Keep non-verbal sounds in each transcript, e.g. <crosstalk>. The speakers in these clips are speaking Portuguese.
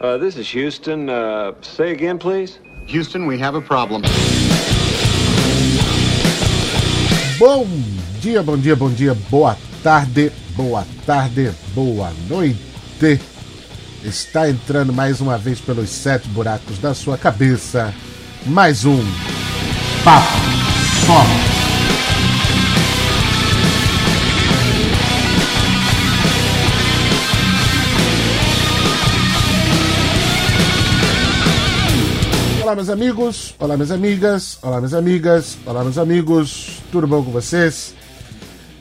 Uh, this is Houston. Uh, say again, please. Houston, we have a problem. Bom dia, bom dia, bom dia, boa tarde, boa tarde, boa noite. Está entrando mais uma vez pelos sete buracos da sua cabeça. Mais um Papo Só. Olá, meus amigos, olá, minhas amigas, olá, minhas amigas, olá, meus amigos, tudo bom com vocês?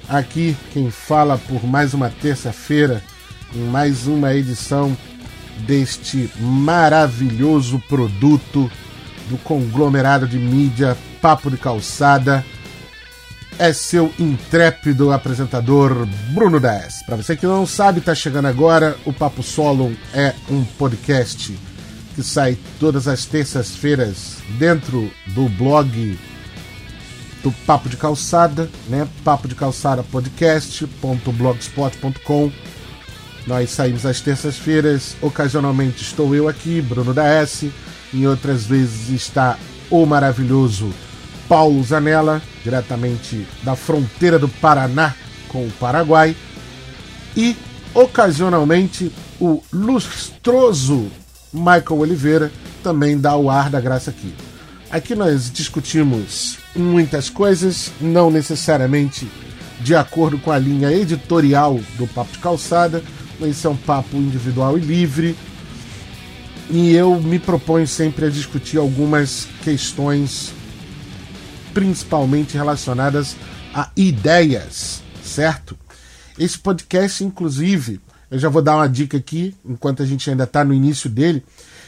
Aqui quem fala por mais uma terça-feira, em mais uma edição deste maravilhoso produto do conglomerado de mídia Papo de Calçada. É seu intrépido apresentador Bruno 10. Para você que não sabe, está chegando agora, o Papo Solo é um podcast que sai todas as terças-feiras dentro do blog do Papo de Calçada, né? Papo de Calçada podcast.blogspot.com. Nós saímos às terças-feiras, ocasionalmente estou eu aqui, Bruno da S, em outras vezes está o maravilhoso Paulo Zanella, diretamente da fronteira do Paraná com o Paraguai, e ocasionalmente o lustroso Michael Oliveira também dá o ar da graça aqui. Aqui nós discutimos muitas coisas, não necessariamente de acordo com a linha editorial do Papo de Calçada, mas é um papo individual e livre. E eu me proponho sempre a discutir algumas questões, principalmente relacionadas a ideias, certo? Esse podcast, inclusive, eu já vou dar uma dica aqui, enquanto a gente ainda está no início dele.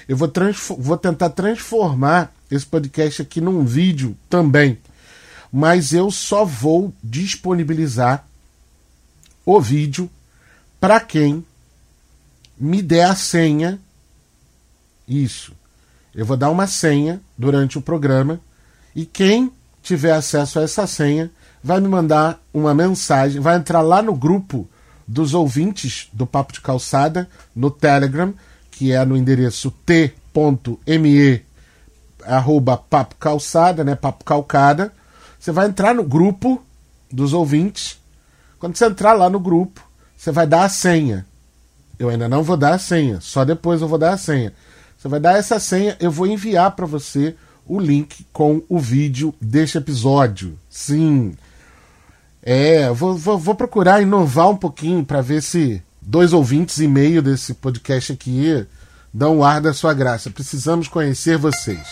Eu vou, vou tentar transformar esse podcast aqui num vídeo também. Mas eu só vou disponibilizar o vídeo para quem me der a senha. Isso. Eu vou dar uma senha durante o programa e quem tiver acesso a essa senha vai me mandar uma mensagem, vai entrar lá no grupo dos ouvintes do Papo de Calçada no Telegram, que é no endereço t.me arroba papo calçada, né, papo calcada. Você vai entrar no grupo dos ouvintes. Quando você entrar lá no grupo, você vai dar a senha. Eu ainda não vou dar a senha, só depois eu vou dar a senha. Você vai dar essa senha, eu vou enviar para você o link com o vídeo deste episódio. Sim, é, vou, vou, vou procurar inovar um pouquinho para ver se dois ouvintes e meio desse podcast aqui dão o ar da sua graça. Precisamos conhecer vocês.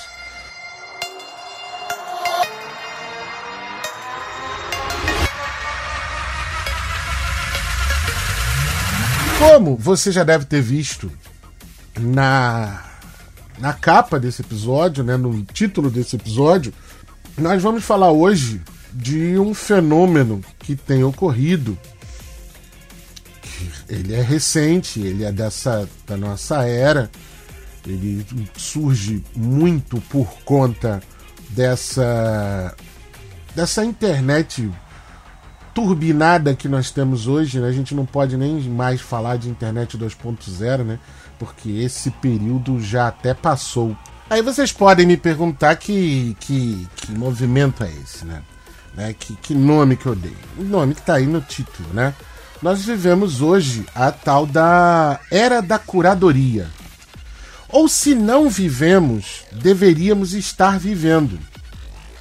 Como você já deve ter visto na, na capa desse episódio, né, no título desse episódio, nós vamos falar hoje de um fenômeno que tem ocorrido. Ele é recente, ele é dessa da nossa era. Ele surge muito por conta dessa dessa internet turbinada que nós temos hoje, né? A gente não pode nem mais falar de internet 2.0, né? Porque esse período já até passou. Aí vocês podem me perguntar que, que, que movimento é esse, né? Né? Que, que nome que eu dei? O nome que está aí no título, né? Nós vivemos hoje a tal da era da curadoria. Ou se não vivemos, deveríamos estar vivendo.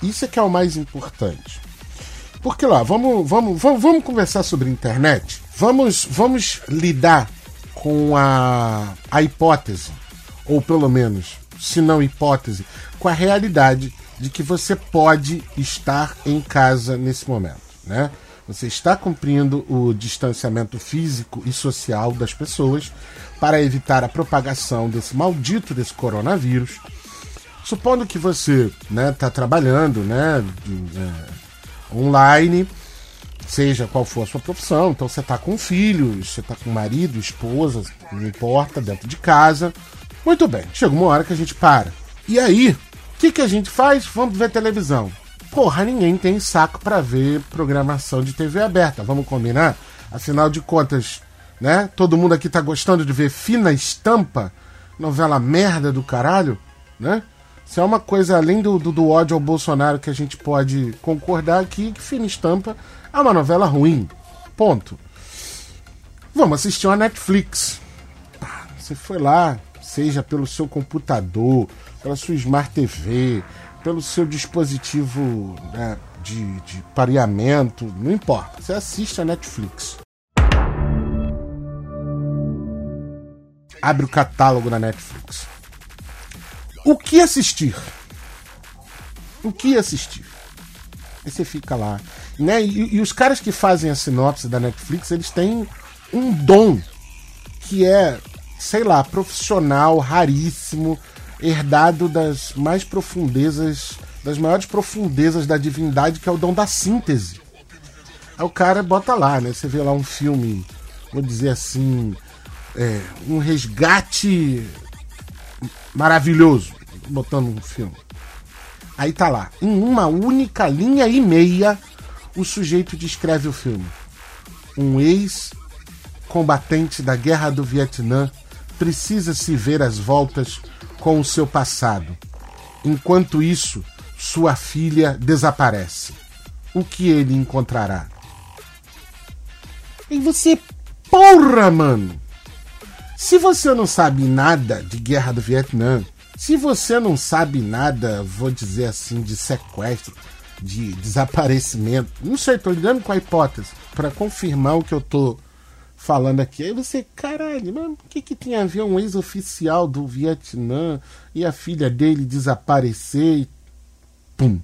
Isso é que é o mais importante. Porque lá, vamos, vamos, vamos, vamos conversar sobre internet. Vamos, vamos lidar com a, a hipótese, ou pelo menos, se não hipótese, com a realidade de que você pode estar em casa nesse momento, né? Você está cumprindo o distanciamento físico e social das pessoas para evitar a propagação desse maldito desse coronavírus. Supondo que você está né, tá trabalhando né, é, online, seja qual for a sua profissão, então você está com filhos, você está com marido, esposa, não importa, dentro de casa. Muito bem, chega uma hora que a gente para. E aí, o que, que a gente faz? Vamos ver televisão. Porra, ninguém tem saco para ver programação de TV aberta, vamos combinar? Afinal de contas, né? Todo mundo aqui tá gostando de ver fina estampa. novela merda do caralho, né? Se é uma coisa além do, do, do, ódio ao Bolsonaro que a gente pode concordar aqui, que Fina Estampa é uma novela ruim. Ponto. Vamos assistir uma Netflix. Você foi lá, seja pelo seu computador, pela sua Smart TV, pelo seu dispositivo né, de, de pareamento, não importa. Você assiste a Netflix. Abre o catálogo da Netflix. O que assistir? O que assistir? Aí você fica lá. Né? E, e os caras que fazem a sinopse da Netflix, eles têm um dom que é, sei lá, profissional, raríssimo, herdado das mais profundezas, das maiores profundezas da divindade, que é o dom da síntese. Aí o cara bota lá, né? Você vê lá um filme, vou dizer assim, é, um resgate maravilhoso botando um filme. Aí tá lá, em uma única linha e meia, o sujeito descreve o filme. Um ex-combatente da guerra do Vietnã precisa se ver às voltas com o seu passado. Enquanto isso, sua filha desaparece. O que ele encontrará? E você, porra, mano! Se você não sabe nada de guerra do Vietnã, se você não sabe nada, vou dizer assim, de sequestro, de desaparecimento, não sei, tô lidando com a hipótese para confirmar o que eu tô falando aqui. Aí você, caralho, mano, o que, que tem a ver um ex-oficial do Vietnã e a filha dele desaparecer e. Pum.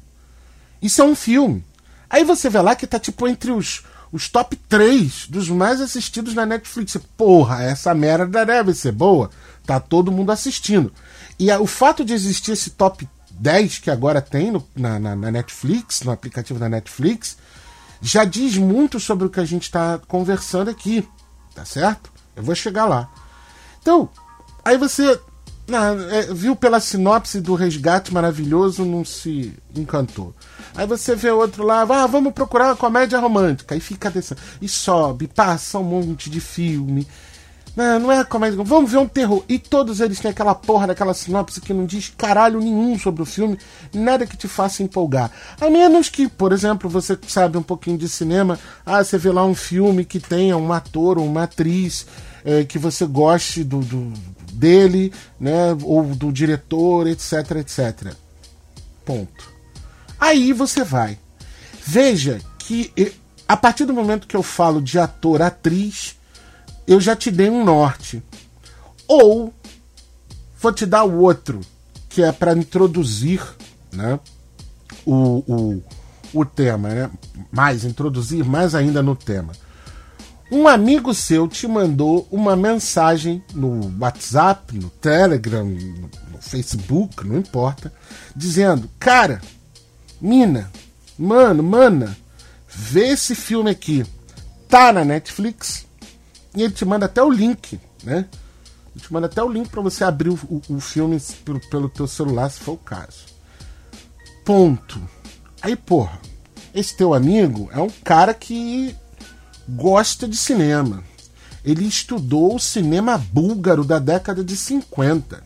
Isso é um filme. Aí você vê lá que tá tipo entre os, os top 3 dos mais assistidos na Netflix. Porra, essa merda deve ser boa. Tá todo mundo assistindo. E a, o fato de existir esse top 10 que agora tem no, na, na, na, Netflix, no aplicativo da Netflix, já diz muito sobre o que a gente está conversando aqui. Tá certo? Eu vou chegar lá. Então, aí você é, viu pela sinopse do resgate maravilhoso, não se encantou. Aí você vê outro lá, ah, vamos procurar uma comédia romântica. Aí fica dessa. E sobe, passa um monte de filme. Não, é comédia. Vamos ver um terror. E todos eles têm aquela porra daquela sinopse que não diz caralho nenhum sobre o filme, nada que te faça empolgar. A menos que, por exemplo, você sabe um pouquinho de cinema, ah, você vê lá um filme que tenha um ator ou uma atriz é, que você goste do, do, dele, né, ou do diretor, etc, etc. Ponto. Aí você vai. Veja que a partir do momento que eu falo de ator, atriz, eu já te dei um norte. Ou vou te dar o outro, que é para introduzir né, o, o, o tema, né? mais, introduzir mais ainda no tema. Um amigo seu te mandou uma mensagem no WhatsApp, no Telegram, no Facebook, não importa, dizendo: Cara, mina, mano, mana, vê esse filme aqui. Tá na Netflix, e ele te manda até o link, né? Ele te manda até o link para você abrir o, o, o filme pelo, pelo teu celular, se for o caso. Ponto. Aí, porra, esse teu amigo é um cara que gosta de cinema. Ele estudou o cinema búlgaro da década de 50.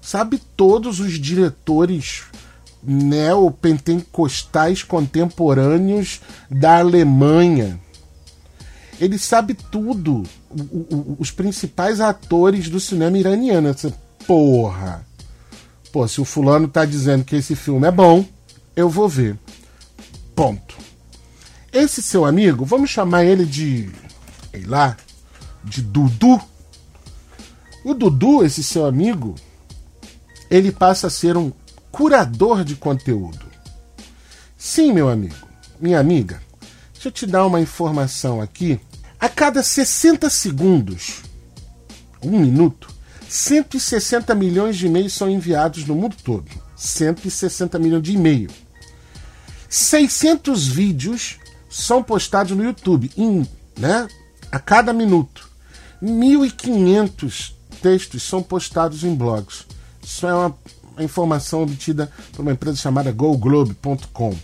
Sabe todos os diretores neopentecostais contemporâneos da Alemanha ele sabe tudo. O, o, os principais atores do cinema iraniano. Você, porra. Pô, se o fulano tá dizendo que esse filme é bom, eu vou ver. Ponto. Esse seu amigo, vamos chamar ele de. sei lá. De Dudu. O Dudu, esse seu amigo, ele passa a ser um curador de conteúdo. Sim, meu amigo, minha amiga, deixa eu te dar uma informação aqui a cada 60 segundos, um minuto, 160 milhões de e-mails são enviados no mundo todo. 160 milhões de e-mail. 600 vídeos são postados no YouTube em, né, a cada minuto. 1.500 textos são postados em blogs. Isso é uma, informação obtida por uma empresa chamada GoGlobe.com.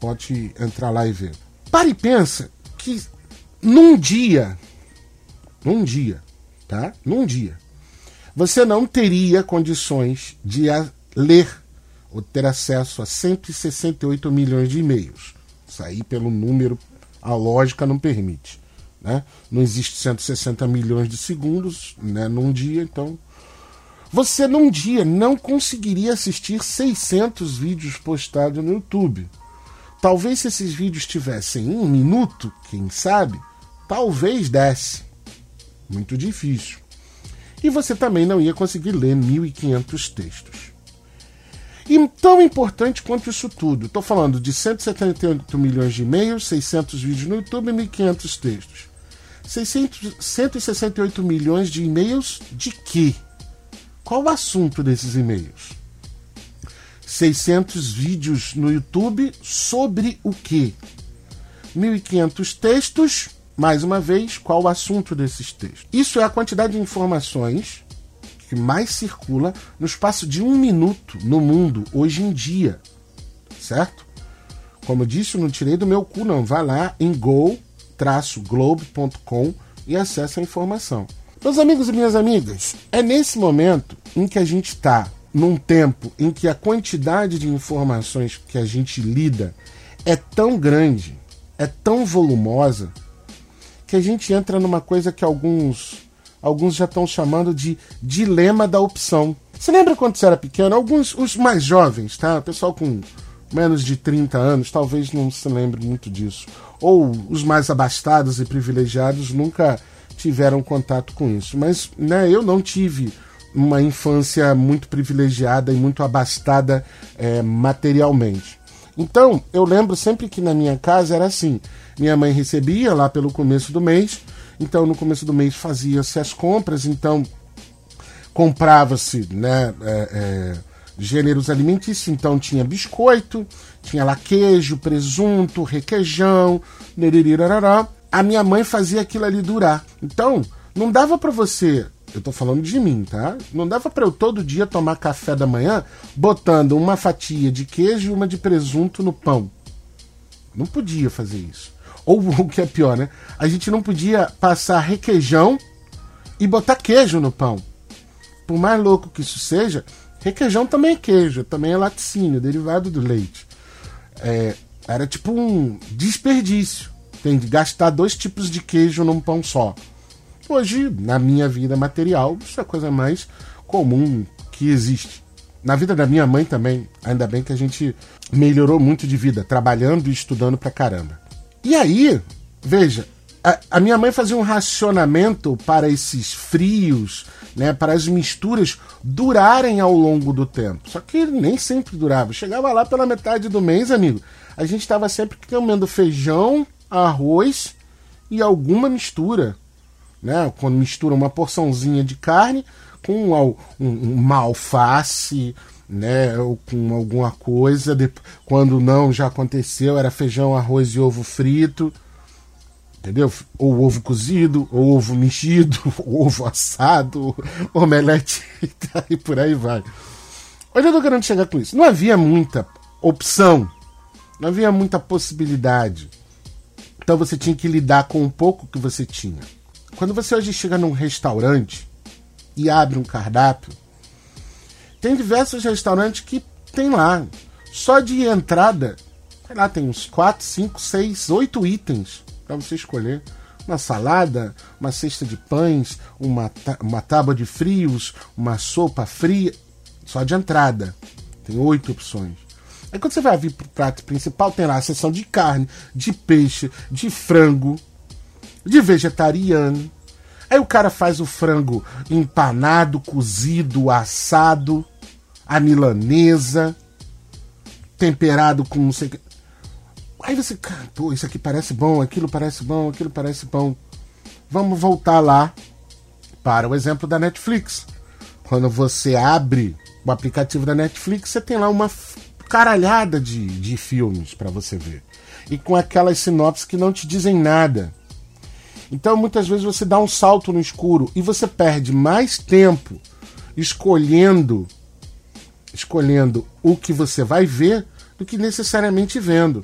Pode entrar lá e ver. Pare e pensa que num dia, num dia, tá? Num dia, você não teria condições de ler ou ter acesso a 168 milhões de e-mails. Isso aí, pelo número, a lógica não permite. Né? Não existe 160 milhões de segundos né, num dia, então. Você num dia não conseguiria assistir 600 vídeos postados no YouTube. Talvez se esses vídeos tivessem um minuto, quem sabe, talvez desse. Muito difícil. E você também não ia conseguir ler 1.500 textos. E tão importante quanto isso tudo, estou falando de 178 milhões de e-mails, 600 vídeos no YouTube e 1.500 textos. 600, 168 milhões de e-mails de quê? Qual o assunto desses e-mails? 600 vídeos no YouTube sobre o quê? 1.500 textos, mais uma vez, qual o assunto desses textos? Isso é a quantidade de informações que mais circula no espaço de um minuto no mundo hoje em dia, certo? Como eu disse, eu não tirei do meu cu, não. Vá lá em go-globe.com e acesse a informação. Meus amigos e minhas amigas, é nesse momento em que a gente está num tempo em que a quantidade de informações que a gente lida é tão grande, é tão volumosa, que a gente entra numa coisa que alguns alguns já estão chamando de dilema da opção. Você lembra quando você era pequeno? Alguns, os mais jovens, tá? O pessoal com menos de 30 anos talvez não se lembre muito disso. Ou os mais abastados e privilegiados nunca tiveram contato com isso. Mas né, eu não tive uma infância muito privilegiada e muito abastada é, materialmente. Então, eu lembro sempre que na minha casa era assim: minha mãe recebia lá pelo começo do mês, então no começo do mês fazia-se as compras, então comprava-se né, é, é, gêneros alimentícios, então tinha biscoito, tinha lá queijo, presunto, requeijão, nerirarará. A minha mãe fazia aquilo ali durar. Então, não dava para você eu tô falando de mim, tá? Não dava para eu todo dia tomar café da manhã botando uma fatia de queijo e uma de presunto no pão. Não podia fazer isso. Ou <laughs> o que é pior, né? A gente não podia passar requeijão e botar queijo no pão. Por mais louco que isso seja, requeijão também é queijo, também é laticínio, derivado do leite. É, era tipo um desperdício. Tem de gastar dois tipos de queijo num pão só. Hoje, na minha vida material, isso é a coisa mais comum que existe. Na vida da minha mãe também, ainda bem que a gente melhorou muito de vida, trabalhando e estudando pra caramba. E aí, veja, a, a minha mãe fazia um racionamento para esses frios, né, para as misturas durarem ao longo do tempo. Só que nem sempre durava. Chegava lá pela metade do mês, amigo, a gente estava sempre comendo feijão, arroz e alguma mistura né? Quando mistura uma porçãozinha de carne com um, um, uma alface, né? Ou com alguma coisa. Quando não, já aconteceu, era feijão, arroz e ovo frito. Entendeu? Ou ovo cozido, ou ovo mexido, <laughs> ou ovo assado, <laughs> omelete e por aí vai. Onde eu tô querendo chegar com isso? Não havia muita opção, não havia muita possibilidade. Então você tinha que lidar com o pouco que você tinha. Quando você hoje chega num restaurante e abre um cardápio, tem diversos restaurantes que tem lá, só de entrada, sei lá, tem uns 4, 5, 6, 8 itens para você escolher. Uma salada, uma cesta de pães, uma, uma tábua de frios, uma sopa fria, só de entrada. Tem oito opções. Aí quando você vai vir pro prato principal, tem lá a seção de carne, de peixe, de frango, de vegetariano. Aí o cara faz o frango empanado, cozido, assado, a milanesa, temperado com não sei o que. Aí você, cara, pô, isso aqui parece bom, aquilo parece bom, aquilo parece bom. Vamos voltar lá para o exemplo da Netflix. Quando você abre o aplicativo da Netflix, você tem lá uma caralhada de, de filmes para você ver. E com aquelas sinopses que não te dizem nada. Então muitas vezes você dá um salto no escuro e você perde mais tempo escolhendo escolhendo o que você vai ver do que necessariamente vendo.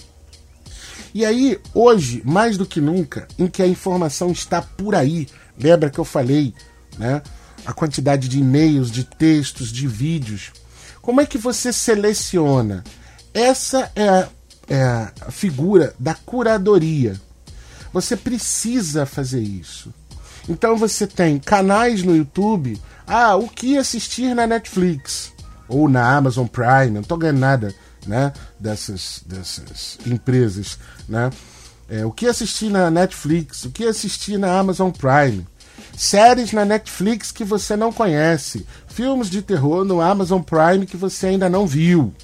E aí, hoje, mais do que nunca, em que a informação está por aí, lembra que eu falei, né? a quantidade de e-mails, de textos, de vídeos. Como é que você seleciona? Essa é a, é a figura da curadoria. Você precisa fazer isso. Então você tem canais no YouTube. Ah, o que assistir na Netflix ou na Amazon Prime? Não estou ganhando nada, né? Dessas, dessas empresas, né? É, o que assistir na Netflix? O que assistir na Amazon Prime? Séries na Netflix que você não conhece. Filmes de terror no Amazon Prime que você ainda não viu.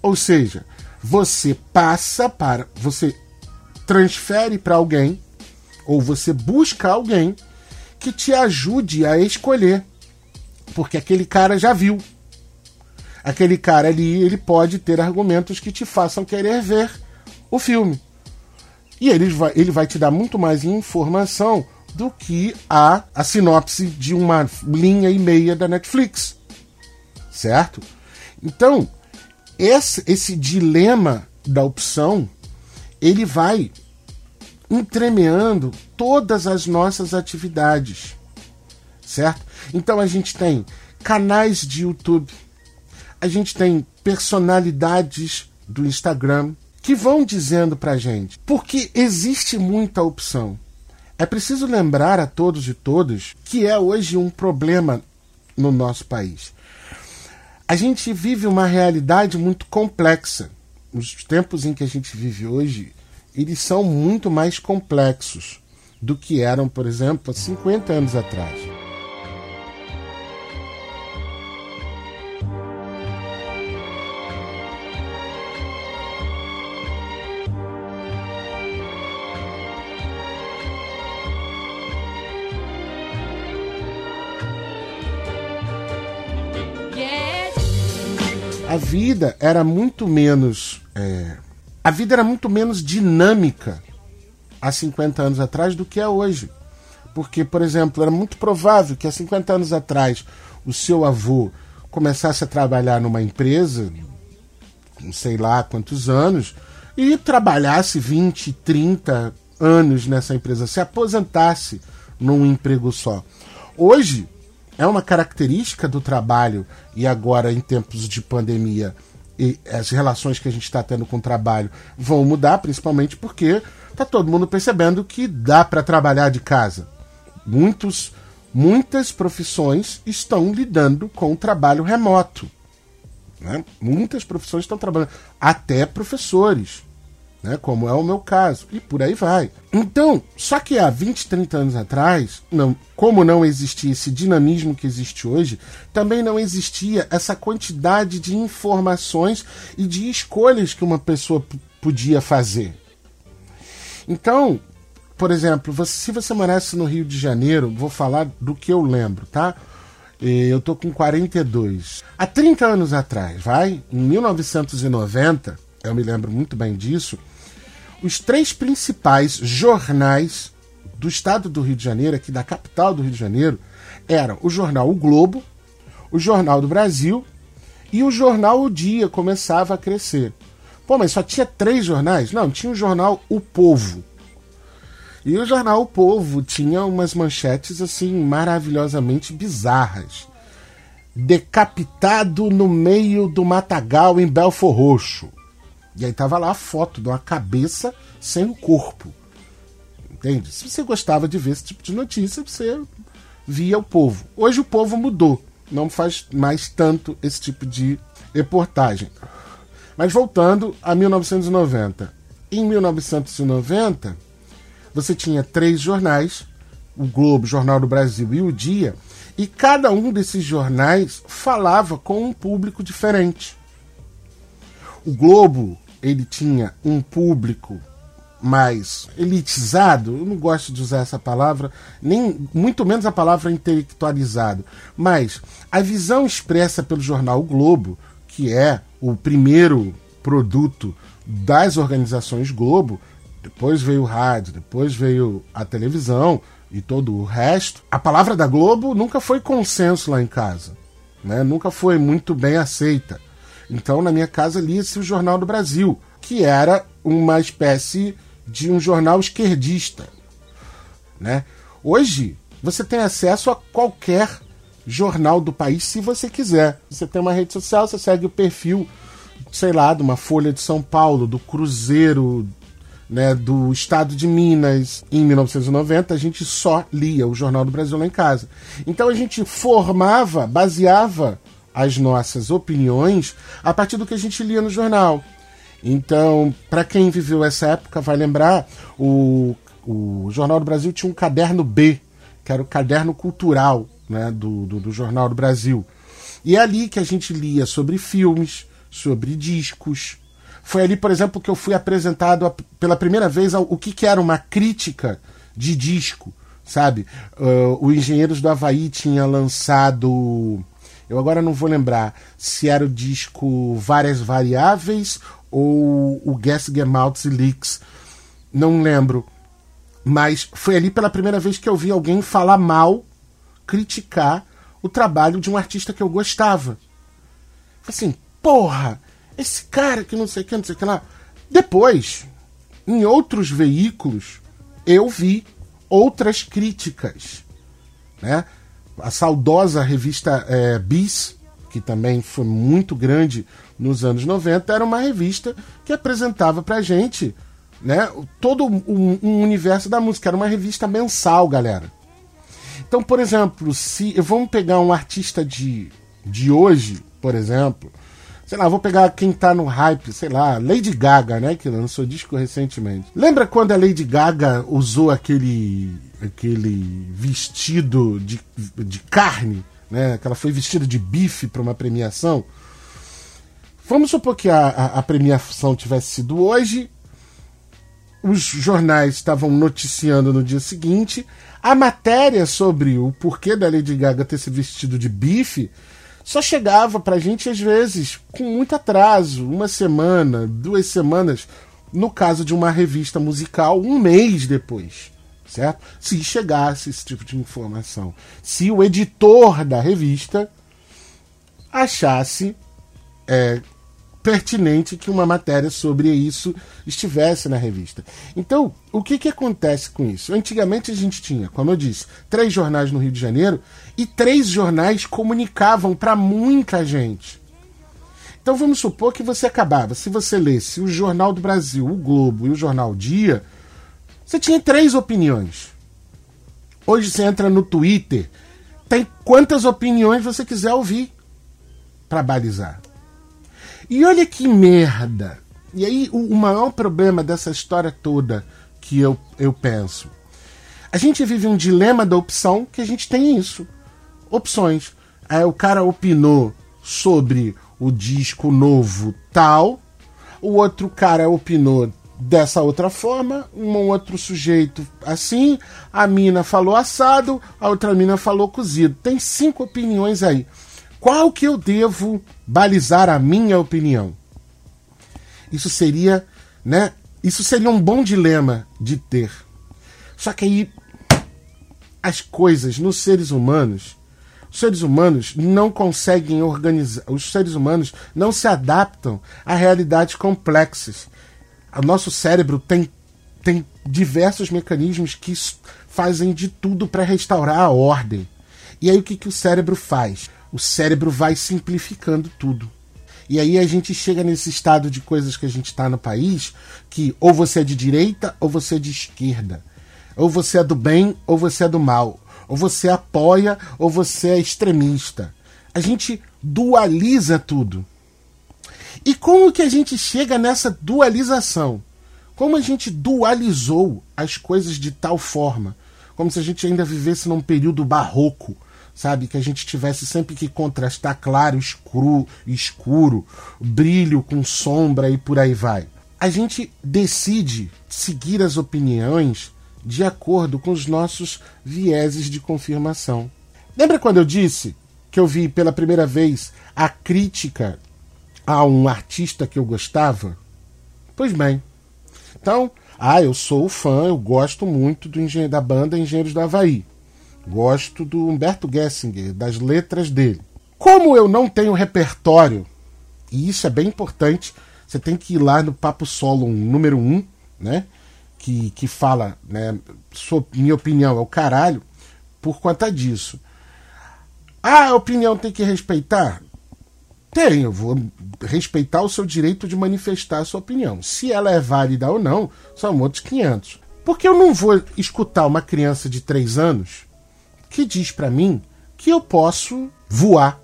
Ou seja, você passa para. Você transfere para alguém, ou você busca alguém que te ajude a escolher. Porque aquele cara já viu. Aquele cara ali, ele pode ter argumentos que te façam querer ver o filme. E ele vai, ele vai te dar muito mais informação do que a, a sinopse de uma linha e meia da Netflix. Certo? Então, esse, esse dilema da opção ele vai entremeando todas as nossas atividades, certo? Então a gente tem canais de YouTube, a gente tem personalidades do Instagram que vão dizendo pra gente, porque existe muita opção. É preciso lembrar a todos e todas que é hoje um problema no nosso país. A gente vive uma realidade muito complexa. Os tempos em que a gente vive hoje, eles são muito mais complexos do que eram, por exemplo, há 50 anos atrás. Vida era muito menos. É, a vida era muito menos dinâmica há 50 anos atrás do que é hoje. Porque, por exemplo, era muito provável que há 50 anos atrás o seu avô começasse a trabalhar numa empresa, não sei lá quantos anos, e trabalhasse 20, 30 anos nessa empresa, se aposentasse num emprego só. Hoje, é uma característica do trabalho e agora em tempos de pandemia e as relações que a gente está tendo com o trabalho vão mudar, principalmente porque está todo mundo percebendo que dá para trabalhar de casa. Muitos, muitas profissões estão lidando com o trabalho remoto. Né? Muitas profissões estão trabalhando, até professores né, como é o meu caso, e por aí vai. Então, só que há 20, 30 anos atrás, não, como não existia esse dinamismo que existe hoje, também não existia essa quantidade de informações e de escolhas que uma pessoa podia fazer. Então, por exemplo, você, se você morasse no Rio de Janeiro, vou falar do que eu lembro, tá? Eu tô com 42. Há 30 anos atrás, vai? Em 1990, eu me lembro muito bem disso, os três principais jornais do estado do Rio de Janeiro, aqui da capital do Rio de Janeiro, eram o jornal O Globo, o Jornal do Brasil e o jornal O Dia começava a crescer. Pô, mas só tinha três jornais? Não, tinha o jornal O Povo. E o jornal O Povo tinha umas manchetes assim maravilhosamente bizarras. Decapitado no meio do matagal em Belfor Roxo. E aí tava lá a foto de uma cabeça sem o corpo. Entende? Se você gostava de ver esse tipo de notícia, você via o povo. Hoje o povo mudou. Não faz mais tanto esse tipo de reportagem. Mas voltando a 1990. Em 1990, você tinha três jornais: o Globo, o Jornal do Brasil e o Dia, e cada um desses jornais falava com um público diferente. O Globo ele tinha um público mais elitizado, eu não gosto de usar essa palavra, nem muito menos a palavra intelectualizado, mas a visão expressa pelo jornal o Globo, que é o primeiro produto das organizações Globo, depois veio o rádio, depois veio a televisão e todo o resto. A palavra da Globo nunca foi consenso lá em casa, né? nunca foi muito bem aceita. Então, na minha casa, lia-se o Jornal do Brasil, que era uma espécie de um jornal esquerdista. Né? Hoje, você tem acesso a qualquer jornal do país se você quiser. Você tem uma rede social, você segue o perfil, sei lá, de uma Folha de São Paulo, do Cruzeiro, né, do Estado de Minas. Em 1990, a gente só lia o Jornal do Brasil lá em casa. Então a gente formava, baseava as nossas opiniões a partir do que a gente lia no jornal. Então, para quem viveu essa época, vai lembrar, o, o Jornal do Brasil tinha um caderno B, que era o caderno cultural né, do, do, do Jornal do Brasil. E é ali que a gente lia sobre filmes, sobre discos. Foi ali, por exemplo, que eu fui apresentado a, pela primeira vez ao, o que, que era uma crítica de disco, sabe? Uh, o Engenheiros do Havaí tinha lançado. Eu agora não vou lembrar se era o disco Várias Variáveis ou o Guess Gemouts e Leaks. Não lembro. Mas foi ali pela primeira vez que eu vi alguém falar mal, criticar o trabalho de um artista que eu gostava. Assim, porra, esse cara que não sei o que, não sei o que lá. Depois, em outros veículos, eu vi outras críticas. Né? A saudosa revista é, Bis, que também foi muito grande nos anos 90, era uma revista que apresentava pra gente né, todo um, um universo da música. Era uma revista mensal, galera. Então, por exemplo, se vamos pegar um artista de, de hoje, por exemplo, sei lá, vou pegar quem tá no hype, sei lá, Lady Gaga, né, que lançou disco recentemente. Lembra quando a Lady Gaga usou aquele aquele vestido de, de carne, né, que ela foi vestida de bife para uma premiação? Vamos supor que a, a, premiação tivesse sido hoje, os jornais estavam noticiando no dia seguinte, a matéria sobre o porquê da Lady Gaga ter se vestido de bife só chegava pra gente às vezes com muito atraso, uma semana, duas semanas, no caso de uma revista musical, um mês depois, certo? Se chegasse esse tipo de informação. Se o editor da revista achasse é, pertinente que uma matéria sobre isso estivesse na revista. Então, o que, que acontece com isso? Antigamente a gente tinha, como eu disse, três jornais no Rio de Janeiro e três jornais comunicavam para muita gente. Então vamos supor que você acabava, se você lesse o Jornal do Brasil, o Globo e o Jornal Dia, você tinha três opiniões. Hoje você entra no Twitter, tem quantas opiniões você quiser ouvir para balizar. E olha que merda. E aí, o, o maior problema dessa história toda que eu, eu penso. A gente vive um dilema da opção que a gente tem isso. Opções. O cara opinou sobre o disco novo tal, o outro cara opinou dessa outra forma, um outro sujeito assim, a mina falou assado, a outra mina falou cozido. Tem cinco opiniões aí. Qual que eu devo balizar a minha opinião? Isso seria, né? Isso seria um bom dilema de ter. Só que aí as coisas nos seres humanos, os seres humanos não conseguem organizar, os seres humanos não se adaptam a realidades complexas. O nosso cérebro tem tem diversos mecanismos que fazem de tudo para restaurar a ordem. E aí o que, que o cérebro faz? o cérebro vai simplificando tudo. E aí a gente chega nesse estado de coisas que a gente está no país, que ou você é de direita ou você é de esquerda. Ou você é do bem ou você é do mal. Ou você apoia ou você é extremista. A gente dualiza tudo. E como que a gente chega nessa dualização? Como a gente dualizou as coisas de tal forma? Como se a gente ainda vivesse num período barroco, sabe? Que a gente tivesse sempre que contrastar claro, escuro, escuro, brilho com sombra e por aí vai. A gente decide seguir as opiniões de acordo com os nossos vieses de confirmação. Lembra quando eu disse que eu vi pela primeira vez a crítica a um artista que eu gostava? Pois bem. Então, ah, eu sou fã, eu gosto muito do da banda Engenheiros do Havaí. Gosto do Humberto Gessinger, das letras dele. Como eu não tenho repertório, e isso é bem importante, você tem que ir lá no Papo Solo número 1, um, né? Que, que fala, né? Sua, minha opinião é o caralho, por conta disso. Ah, a opinião tem que respeitar? Tem, eu vou respeitar o seu direito de manifestar a sua opinião. Se ela é válida ou não, são outros 500. Porque eu não vou escutar uma criança de 3 anos que diz para mim que eu posso voar.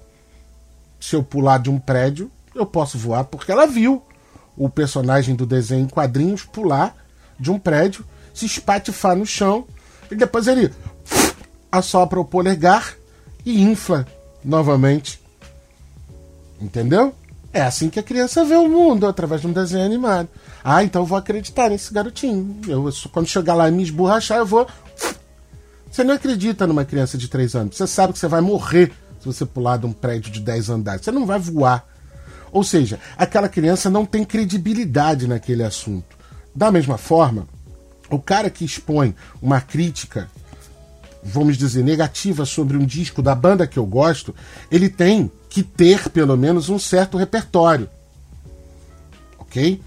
Se eu pular de um prédio, eu posso voar porque ela viu o personagem do desenho em quadrinhos pular de um prédio, se espatifar no chão e depois ele assopra o polegar e infla novamente. Entendeu? É assim que a criança vê o mundo, através de um desenho animado. Ah, então eu vou acreditar nesse garotinho. Eu, quando chegar lá e me esborrachar, eu vou. Você não acredita numa criança de 3 anos. Você sabe que você vai morrer se você pular de um prédio de 10 andares. Você não vai voar. Ou seja, aquela criança não tem credibilidade naquele assunto. Da mesma forma, o cara que expõe uma crítica, vamos dizer, negativa sobre um disco da banda que eu gosto, ele tem que ter pelo menos um certo repertório. Ok?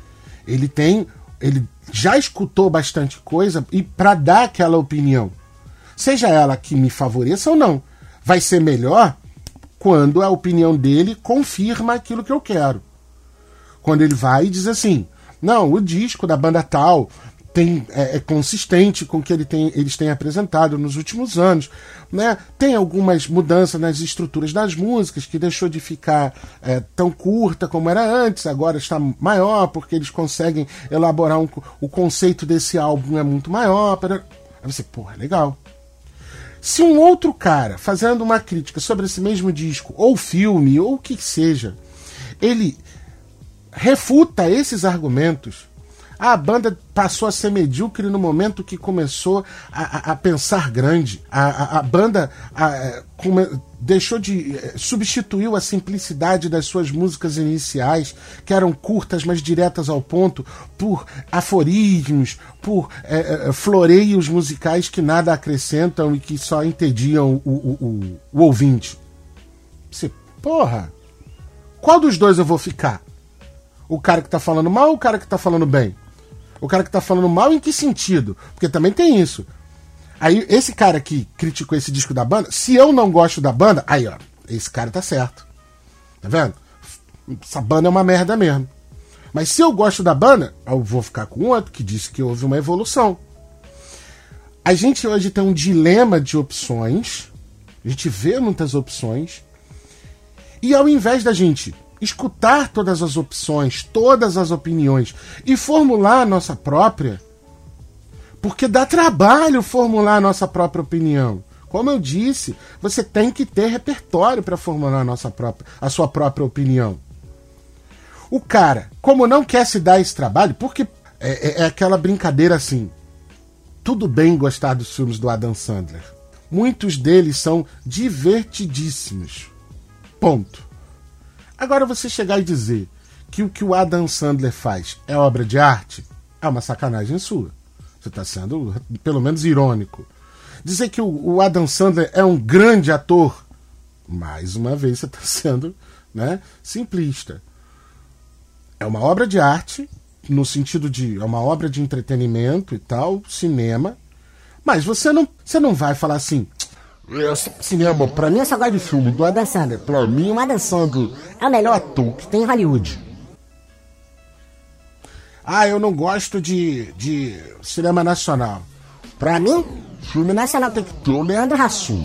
Ele tem. Ele já escutou bastante coisa e para dar aquela opinião, seja ela que me favoreça ou não, vai ser melhor quando a opinião dele confirma aquilo que eu quero. Quando ele vai e diz assim: não, o disco da banda tal tem, é, é, consistente com o que ele tem, eles têm apresentado nos últimos anos. Né? Tem algumas mudanças nas estruturas das músicas, que deixou de ficar é, tão curta como era antes, agora está maior, porque eles conseguem elaborar um, o conceito desse álbum é muito maior. Aí você, porra, legal. Se um outro cara fazendo uma crítica sobre esse mesmo disco, ou filme, ou o que seja, ele refuta esses argumentos, a banda passou a ser medíocre no momento que começou a, a, a pensar grande. A, a, banda come, deixou de. Eh, substituiu a simplicidade das suas músicas iniciais, que eram curtas, mas diretas ao ponto, por aforismos, por é, é, floreios musicais que nada acrescentam e que só entediam o, o, o, o ouvinte. Você, porra, qual dos dois eu vou ficar? O cara que tá falando mal ou o cara que tá falando bem? O cara que tá falando mal em que sentido? Porque também tem isso. Aí, esse cara que criticou esse disco da banda, se eu não gosto da banda, aí, ó, esse cara tá certo. Tá vendo? Essa banda é uma merda mesmo. Mas se eu gosto da banda, eu vou ficar com outro que disse que houve uma evolução. A gente hoje tem um dilema de opções. A gente vê muitas opções. E ao invés da gente escutar todas as opções, todas as opiniões e formular a nossa própria, porque dá trabalho formular a nossa própria opinião. Como eu disse, você tem que ter repertório para formular a, nossa própria, a sua própria opinião. O cara, como não quer se dar esse trabalho, porque é, é, é aquela brincadeira assim. Tudo bem gostar dos filmes do Adam Sandler. Muitos deles são divertidíssimos. Ponto. Agora você chegar e dizer que o que o Adam Sandler faz é obra de arte, é uma sacanagem sua. Você está sendo, pelo menos, irônico. Dizer que o, Adam Sandler é um grande ator, mais uma vez você está <laughs> sendo né, simplista. É uma obra de arte, no sentido de. É uma obra de entretenimento e tal, cinema. Mas você não, você não vai falar assim. Cinema, pra mim essa de filme do Adam Sandler. Pra mim, o Adam Sandler é o melhor ator que tem em Hollywood. Ah, eu não gosto de, de cinema nacional. Pra mim, filme nacional tem que ter o Leandro Hassum.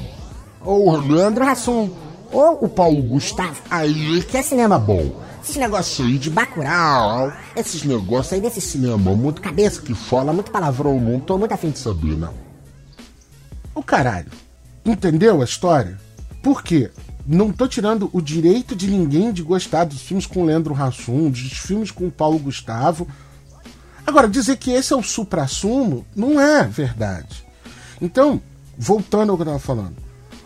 Ou o Leandro Hassum. Ou o Paulo Gustavo. Aí que é cinema bom. Esses negócios aí de Bacurau, esses negócios aí desse cinema, muito cabeça que fala, muito palavrão, não tô muito afim de saber, não. O caralho. Entendeu a história? Por quê? Não tô tirando o direito de ninguém de gostar dos filmes com Leandro Hassum, dos filmes com Paulo Gustavo, Agora, dizer que esse é o supra-sumo não é verdade. Então, voltando ao que eu estava falando,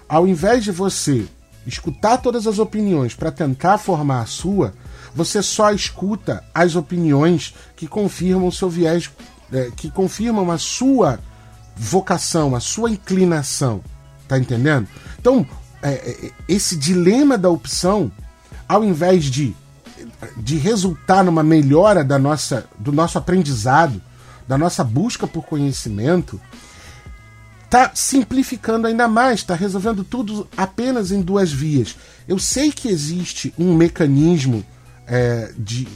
ao invés de você escutar todas as opiniões para tentar formar a sua, você só escuta as opiniões que confirmam o seu viés, é, que confirmam a sua vocação, a sua inclinação. Tá entendendo? Então, é, é, esse dilema da opção, ao invés de de resultar numa melhora da nossa, do nosso aprendizado, da nossa busca por conhecimento, está simplificando ainda mais, está resolvendo tudo apenas em duas vias. Eu sei que existe um mecanismo é, de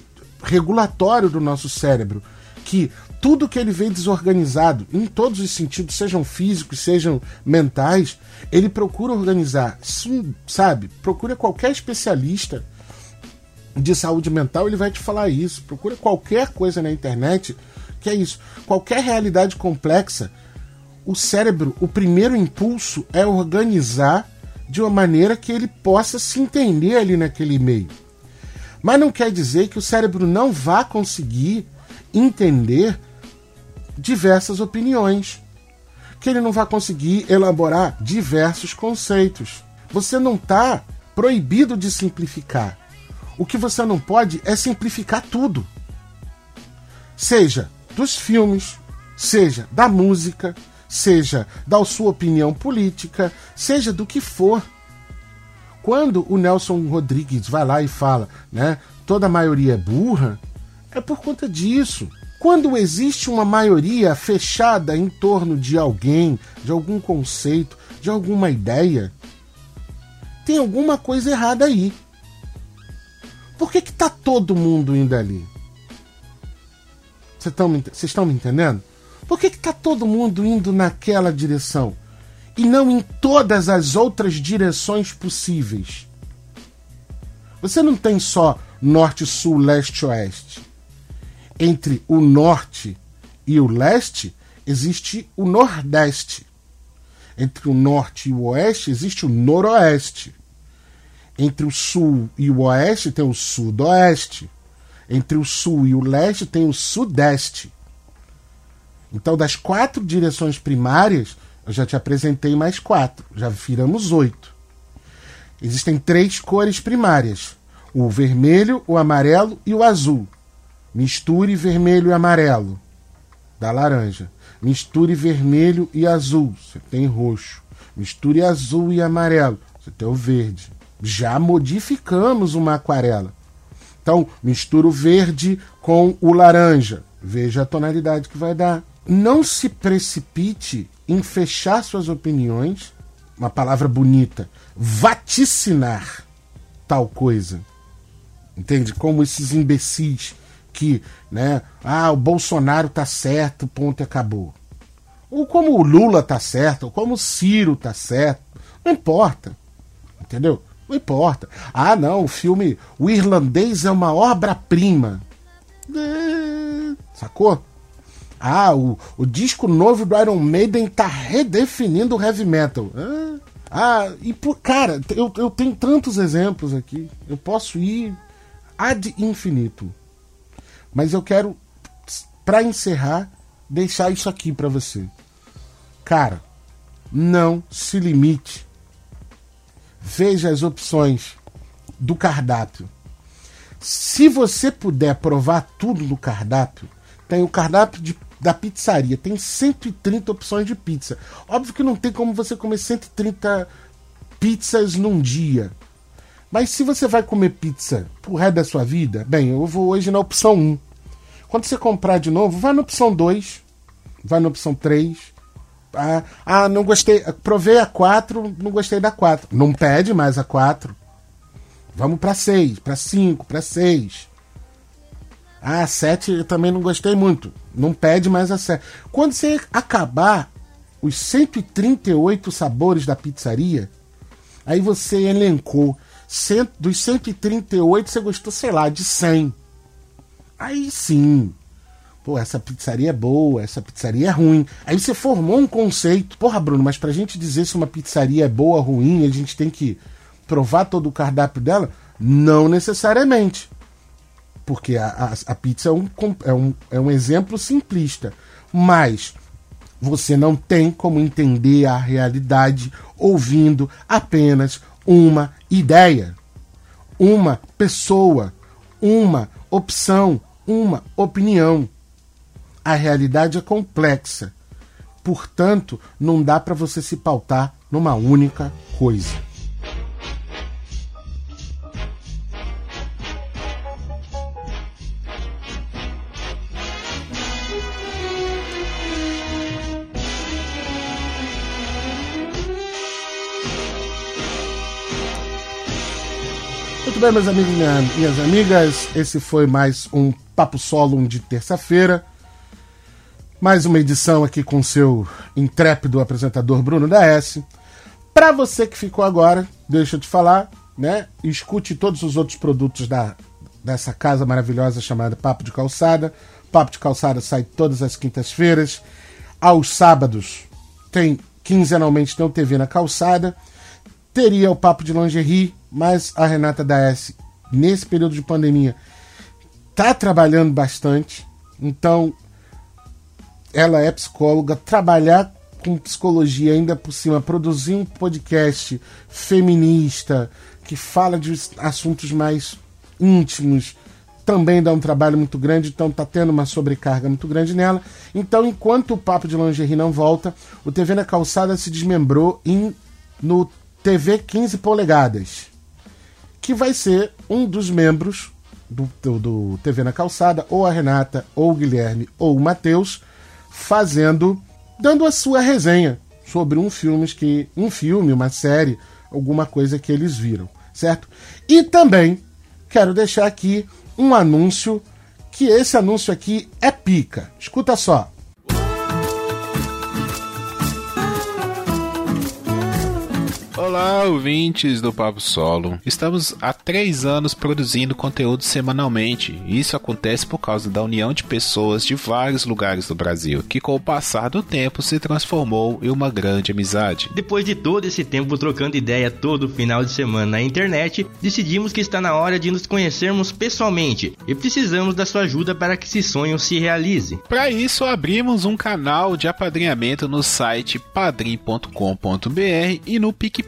regulatório do nosso cérebro que tudo que ele vem desorganizado, em todos os sentidos, sejam físicos, sejam mentais, ele procura organizar. Sim, sabe? Procura qualquer especialista de saúde mental, ele vai te falar isso. Procura qualquer coisa na internet que é isso. Qualquer realidade complexa, o cérebro, o primeiro impulso é organizar de uma maneira que ele possa se entender ali naquele meio. Mas não quer dizer que o cérebro não vá conseguir entender diversas opiniões, que ele não vai conseguir elaborar diversos conceitos. Você não está proibido de simplificar. O que você não pode é simplificar tudo. Seja dos filmes, seja da música, seja da sua opinião política, seja do que for. Quando o Nelson Rodrigues vai lá e fala, né, toda a maioria é burra, é por conta disso. Quando existe uma maioria fechada em torno de alguém, de algum conceito, de alguma ideia, tem alguma coisa errada aí. Por que, que tá todo mundo indo ali? Vocês estão me entendendo? Por que, que tá todo mundo indo naquela direção? E não em todas as outras direções possíveis? Você não tem só norte, sul, leste, oeste entre o norte e o leste existe o nordeste. Entre o norte e o oeste existe o noroeste. Entre o sul e o oeste tem o sudoeste. Entre o sul e o leste tem o sudeste. Então, das quatro direções primárias, eu já te apresentei mais quatro. Já viramos oito. Existem três cores primárias: o vermelho, o amarelo e o azul. Misture vermelho e amarelo, dá laranja. Misture vermelho e azul, você tem roxo. Misture azul e amarelo, você tem o verde. Já modificamos uma aquarela. Então, mistura o verde com o laranja. Veja a tonalidade que vai dar. Não se precipite em fechar suas opiniões. Uma palavra bonita. Vaticinar tal coisa. Entende? Como esses imbecis que, né, ah, o Bolsonaro tá certo, ponto e acabou. Ou como o Lula tá certo, ou como o Ciro tá certo. Não importa. Entendeu? Não importa. Ah, não, o filme O Irlandês é uma obra-prima. É, sacou? Ah, o, o disco novo do Iron Maiden tá redefinindo o heavy metal. Ah, ah e por, cara, eu, eu tenho tantos exemplos aqui. Eu posso ir ad infinito. Mas eu quero, para encerrar, deixar isso aqui para você. Cara, não se limite. Veja as opções do cardápio. Se você puder provar tudo no cardápio, tem o cardápio de, da pizzaria, tem 130 opções de pizza. Óbvio que não tem como você comer 130 pizzas num dia. Mas se você vai comer pizza pro resto da sua vida, bem, eu vou hoje na opção 1. Quando você comprar de novo, vai na opção 2, vai na opção 3. Ah, ah, não gostei, provei a 4, não gostei da 4. Não pede mais a 4. Vamos para 6, para 5, para 6. Ah, 7 eu também não gostei muito. Não pede mais a 7. Quando você acabar os 138 sabores da pizzaria, aí você elencou cento, dos 138 você gostou, sei lá, de 100. Aí sim. Pô, essa pizzaria é boa, essa pizzaria é ruim. Aí você formou um conceito. Porra, Bruno, mas pra gente dizer se uma pizzaria é boa ou ruim, a gente tem que provar todo o cardápio dela? Não necessariamente. Porque a, a, a pizza é um, é, um, é um exemplo simplista. Mas você não tem como entender a realidade ouvindo apenas uma ideia, uma pessoa, uma opção, uma opinião. A realidade é complexa. Portanto, não dá para você se pautar numa única coisa. Muito bem, meus amigos e minhas amigas, esse foi mais um Papo Solo de terça-feira. Mais uma edição aqui com seu intrépido apresentador Bruno da S. Para você que ficou agora, deixa eu te falar, né? Escute todos os outros produtos da, dessa casa maravilhosa chamada Papo de Calçada. Papo de Calçada sai todas as quintas-feiras. Aos sábados tem quinzenalmente tem o TV na Calçada. Teria o Papo de Lingerie, mas a Renata da S, nesse período de pandemia, tá trabalhando bastante. Então, ela é psicóloga, trabalhar com psicologia ainda por cima, produzir um podcast feminista que fala de assuntos mais íntimos, também dá um trabalho muito grande, então tá tendo uma sobrecarga muito grande nela. Então, enquanto o papo de lingerie não volta, o TV na Calçada se desmembrou em no TV 15 polegadas, que vai ser um dos membros do, do, do TV na Calçada, ou a Renata, ou o Guilherme, ou o Matheus, fazendo, dando a sua resenha sobre um filme que um filme, uma série, alguma coisa que eles viram, certo? E também quero deixar aqui um anúncio que esse anúncio aqui é pica. Escuta só. Olá, ouvintes do Papo Solo. Estamos há três anos produzindo conteúdo semanalmente. Isso acontece por causa da união de pessoas de vários lugares do Brasil, que com o passar do tempo se transformou em uma grande amizade. Depois de todo esse tempo trocando ideia todo final de semana na internet, decidimos que está na hora de nos conhecermos pessoalmente e precisamos da sua ajuda para que esse sonho se realize. Para isso, abrimos um canal de apadrinhamento no site padrim.com.br e no PicPay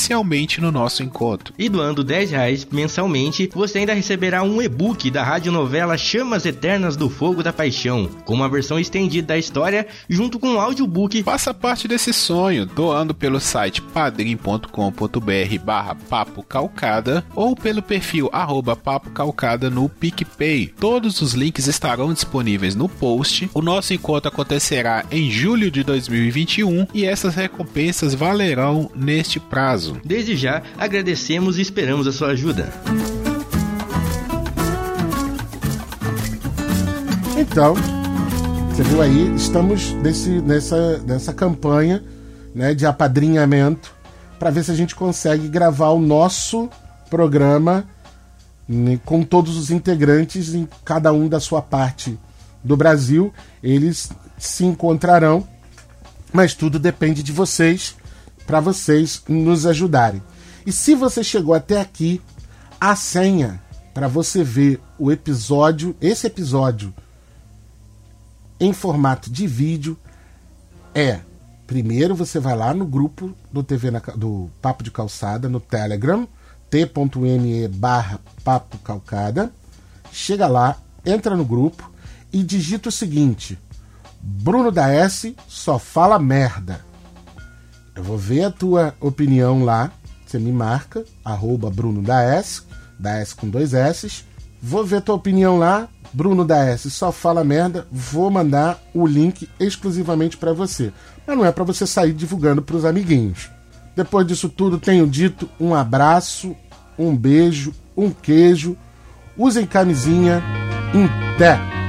presencialmente no nosso encontro. E doando 10 reais mensalmente, você ainda receberá um e-book da radionovela Chamas Eternas do Fogo da Paixão, com uma versão estendida da história, junto com um audiobook. Faça parte desse sonho, doando pelo site padrim.com.br barra papo calcada ou pelo perfil arroba papo calcada no PicPay. Todos os links estarão disponíveis no post. O nosso encontro acontecerá em julho de 2021 e essas recompensas valerão neste prazo. Desde já, agradecemos e esperamos a sua ajuda. Então, você viu aí, estamos nesse, nessa, nessa campanha né, de apadrinhamento para ver se a gente consegue gravar o nosso programa né, com todos os integrantes em cada um da sua parte do Brasil. Eles se encontrarão, mas tudo depende de vocês para vocês nos ajudarem. E se você chegou até aqui, a senha para você ver o episódio, esse episódio em formato de vídeo é primeiro você vai lá no grupo do TV na, do Papo de Calçada no Telegram, t.me barra Papo Calcada, chega lá, entra no grupo e digita o seguinte: Bruno da S só fala merda. Eu vou ver a tua opinião lá. Você me marca, arroba Bruno da S, da S com dois S. Vou ver tua opinião lá. Bruno da S só fala merda. Vou mandar o link exclusivamente para você. Mas não é para você sair divulgando para os amiguinhos. Depois disso tudo, tenho dito um abraço, um beijo, um queijo. Usem camisinha. Em pé.